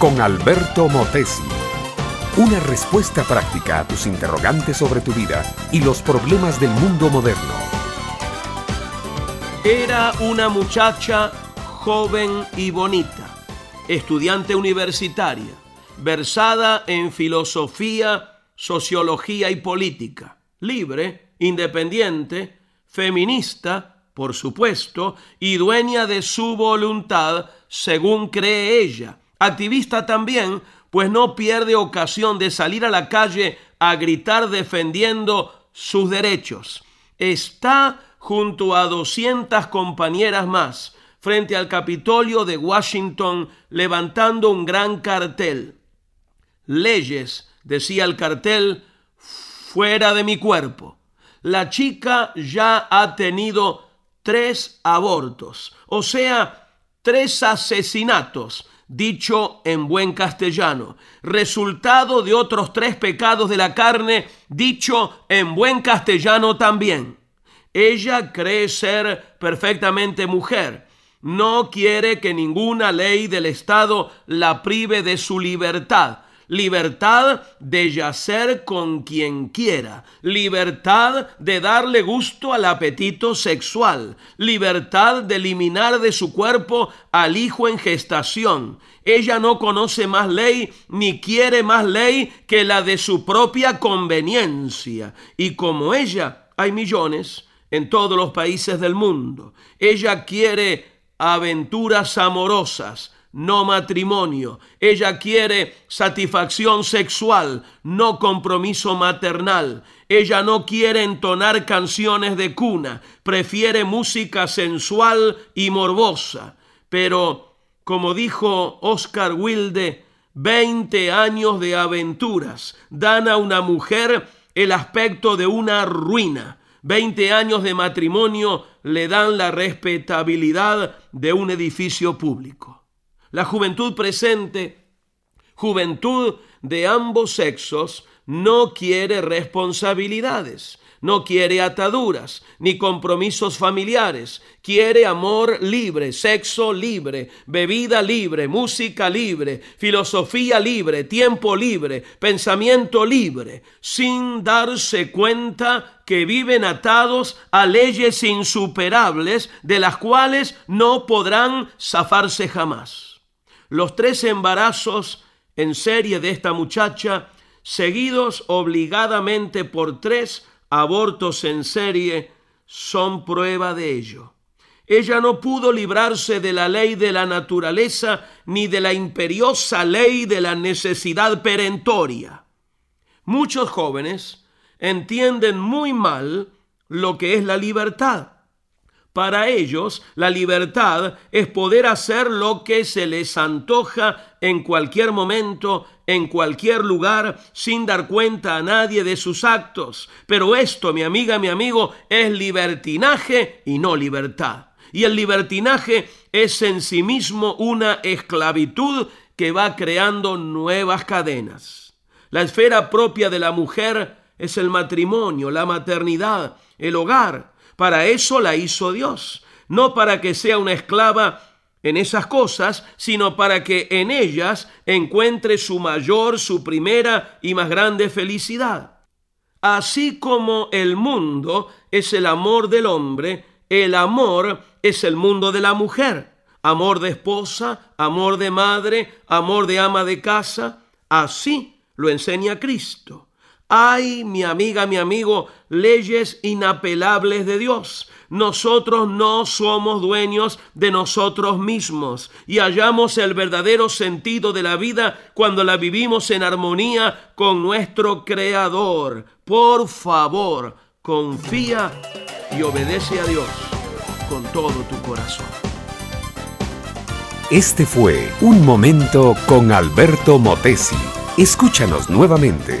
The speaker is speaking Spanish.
con Alberto Motesi. Una respuesta práctica a tus interrogantes sobre tu vida y los problemas del mundo moderno. Era una muchacha joven y bonita, estudiante universitaria, versada en filosofía, sociología y política, libre, independiente, feminista, por supuesto, y dueña de su voluntad, según cree ella. Activista también, pues no pierde ocasión de salir a la calle a gritar defendiendo sus derechos. Está junto a 200 compañeras más frente al Capitolio de Washington levantando un gran cartel. Leyes, decía el cartel, fuera de mi cuerpo. La chica ya ha tenido tres abortos, o sea, tres asesinatos, dicho en buen castellano, resultado de otros tres pecados de la carne, dicho en buen castellano también. Ella cree ser perfectamente mujer, no quiere que ninguna ley del Estado la prive de su libertad, libertad de yacer con quien quiera, libertad de darle gusto al apetito sexual, libertad de eliminar de su cuerpo al hijo en gestación. Ella no conoce más ley ni quiere más ley que la de su propia conveniencia. Y como ella, hay millones en todos los países del mundo. Ella quiere aventuras amorosas, no matrimonio. Ella quiere satisfacción sexual, no compromiso maternal. Ella no quiere entonar canciones de cuna, prefiere música sensual y morbosa. Pero, como dijo Oscar Wilde, 20 años de aventuras dan a una mujer el aspecto de una ruina. 20 años de matrimonio le dan la respetabilidad de un edificio público. La juventud presente, juventud de ambos sexos, no quiere responsabilidades, no quiere ataduras ni compromisos familiares, quiere amor libre, sexo libre, bebida libre, música libre, filosofía libre, tiempo libre, pensamiento libre, sin darse cuenta que viven atados a leyes insuperables de las cuales no podrán zafarse jamás. Los tres embarazos en serie de esta muchacha, seguidos obligadamente por tres abortos en serie, son prueba de ello. Ella no pudo librarse de la ley de la naturaleza ni de la imperiosa ley de la necesidad perentoria. Muchos jóvenes entienden muy mal lo que es la libertad. Para ellos, la libertad es poder hacer lo que se les antoja en cualquier momento, en cualquier lugar, sin dar cuenta a nadie de sus actos. Pero esto, mi amiga, mi amigo, es libertinaje y no libertad. Y el libertinaje es en sí mismo una esclavitud que va creando nuevas cadenas. La esfera propia de la mujer es el matrimonio, la maternidad, el hogar, para eso la hizo Dios, no para que sea una esclava en esas cosas, sino para que en ellas encuentre su mayor, su primera y más grande felicidad. Así como el mundo es el amor del hombre, el amor es el mundo de la mujer. Amor de esposa, amor de madre, amor de ama de casa. Así lo enseña Cristo. Hay, mi amiga, mi amigo, leyes inapelables de Dios. Nosotros no somos dueños de nosotros mismos y hallamos el verdadero sentido de la vida cuando la vivimos en armonía con nuestro Creador. Por favor, confía y obedece a Dios con todo tu corazón. Este fue Un Momento con Alberto Motesi. Escúchanos nuevamente